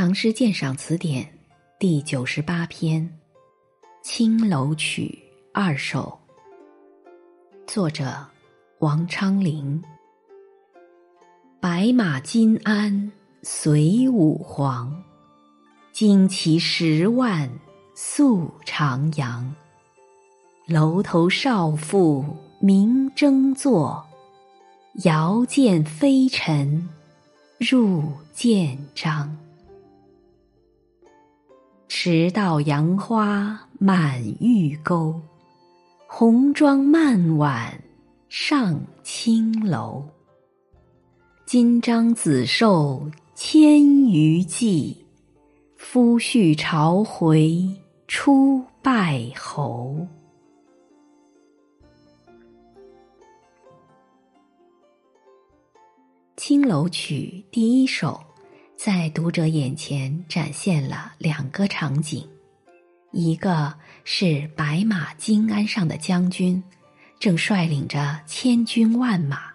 唐诗鉴赏词典》第九十八篇《青楼曲二首》，作者王昌龄。白马金鞍随武皇，旌旗十万宿长阳。楼头少妇明争坐，遥见飞尘入见章。迟到杨花满玉钩，红妆漫晚上青楼。金章子寿千余骑，夫婿朝回出拜侯。《青楼曲》第一首。在读者眼前展现了两个场景，一个是白马金鞍上的将军，正率领着千军万马，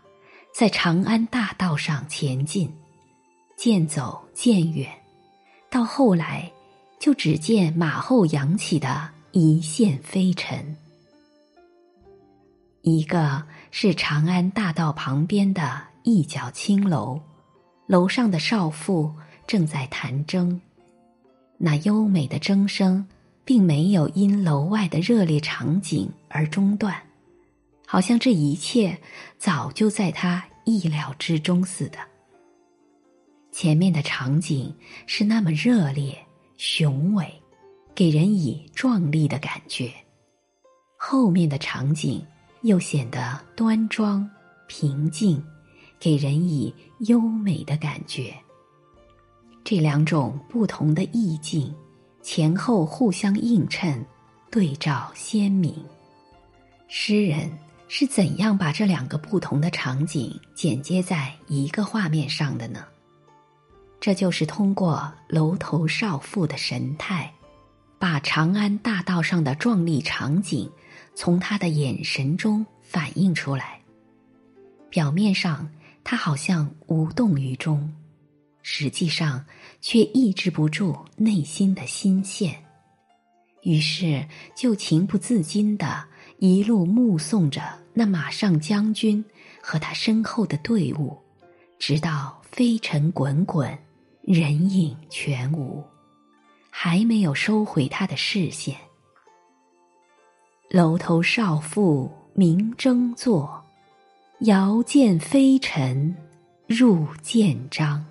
在长安大道上前进，渐走渐远，到后来，就只见马后扬起的一线飞尘；一个是长安大道旁边的一角青楼。楼上的少妇正在弹筝，那优美的筝声并没有因楼外的热烈场景而中断，好像这一切早就在他意料之中似的。前面的场景是那么热烈雄伟，给人以壮丽的感觉；后面的场景又显得端庄平静。给人以优美的感觉。这两种不同的意境，前后互相映衬，对照鲜明。诗人是怎样把这两个不同的场景剪接在一个画面上的呢？这就是通过楼头少妇的神态，把长安大道上的壮丽场景，从他的眼神中反映出来。表面上。他好像无动于衷，实际上却抑制不住内心的心线，于是就情不自禁的一路目送着那马上将军和他身后的队伍，直到飞尘滚滚，人影全无，还没有收回他的视线。楼头少妇明争坐。遥见飞尘入剑章，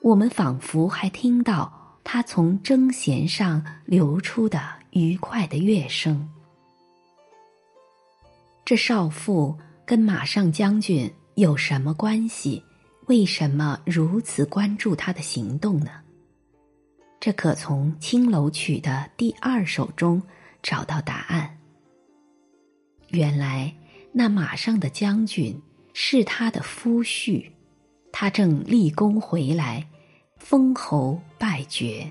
我们仿佛还听到他从筝弦上流出的愉快的乐声。这少妇跟马上将军有什么关系？为什么如此关注他的行动呢？这可从《青楼曲》的第二首中找到答案。原来。那马上的将军是他的夫婿，他正立功回来，封侯拜爵，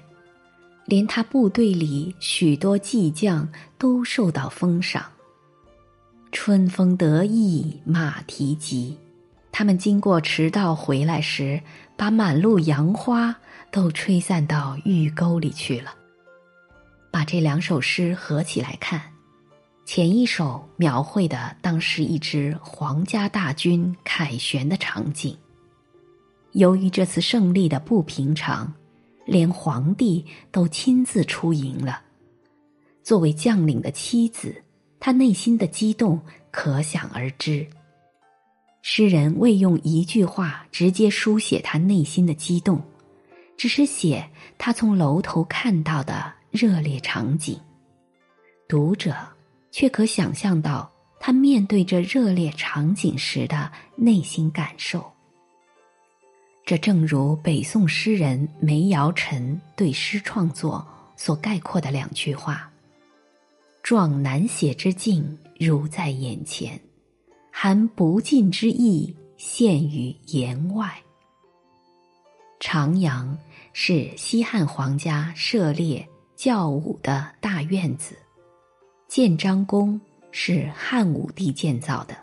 连他部队里许多骑将都受到封赏。春风得意马蹄疾，他们经过迟到回来时，把满路杨花都吹散到玉沟里去了。把这两首诗合起来看。前一首描绘的当是一支皇家大军凯旋的场景。由于这次胜利的不平常，连皇帝都亲自出营了。作为将领的妻子，他内心的激动可想而知。诗人未用一句话直接书写他内心的激动，只是写他从楼头看到的热烈场景。读者。却可想象到他面对这热烈场景时的内心感受。这正如北宋诗人梅尧臣对诗创作所概括的两句话：“壮难写之境如在眼前，含不尽之意现于言外。”长阳是西汉皇家涉猎教武的大院子。建章宫是汉武帝建造的，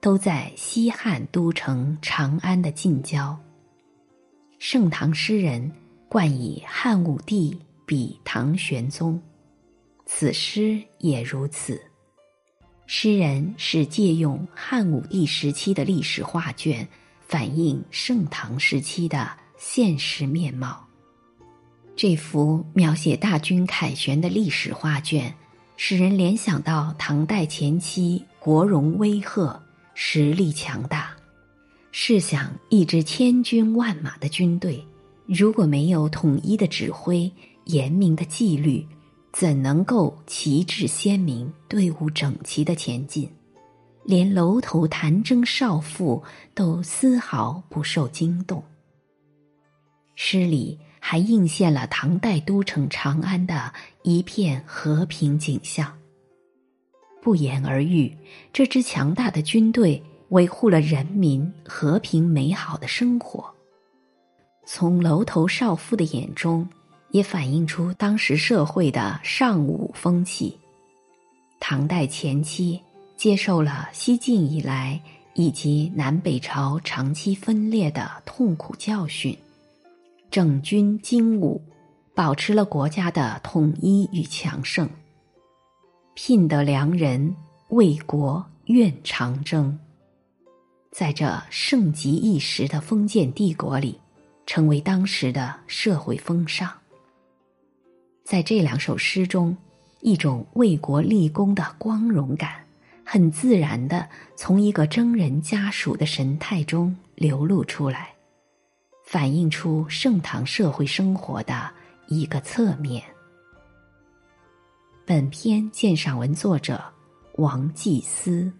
都在西汉都城长安的近郊。盛唐诗人冠以汉武帝比唐玄宗，此诗也如此。诗人是借用汉武帝时期的历史画卷，反映盛唐时期的现实面貌。这幅描写大军凯旋的历史画卷，使人联想到唐代前期国荣威赫，实力强大。试想，一支千军万马的军队，如果没有统一的指挥、严明的纪律，怎能够旗帜鲜明、队伍整齐的前进？连楼头弹筝少妇都丝毫不受惊动。诗里还映现了唐代都城长安的一片和平景象。不言而喻，这支强大的军队。维护了人民和平美好的生活。从楼头少妇的眼中，也反映出当时社会的尚武风气。唐代前期接受了西晋以来以及南北朝长期分裂的痛苦教训，整军精武，保持了国家的统一与强盛。聘得良人，为国愿长征。在这盛极一时的封建帝国里，成为当时的社会风尚。在这两首诗中，一种为国立功的光荣感，很自然的从一个征人家属的神态中流露出来，反映出盛唐社会生活的一个侧面。本篇鉴赏文作者王继思。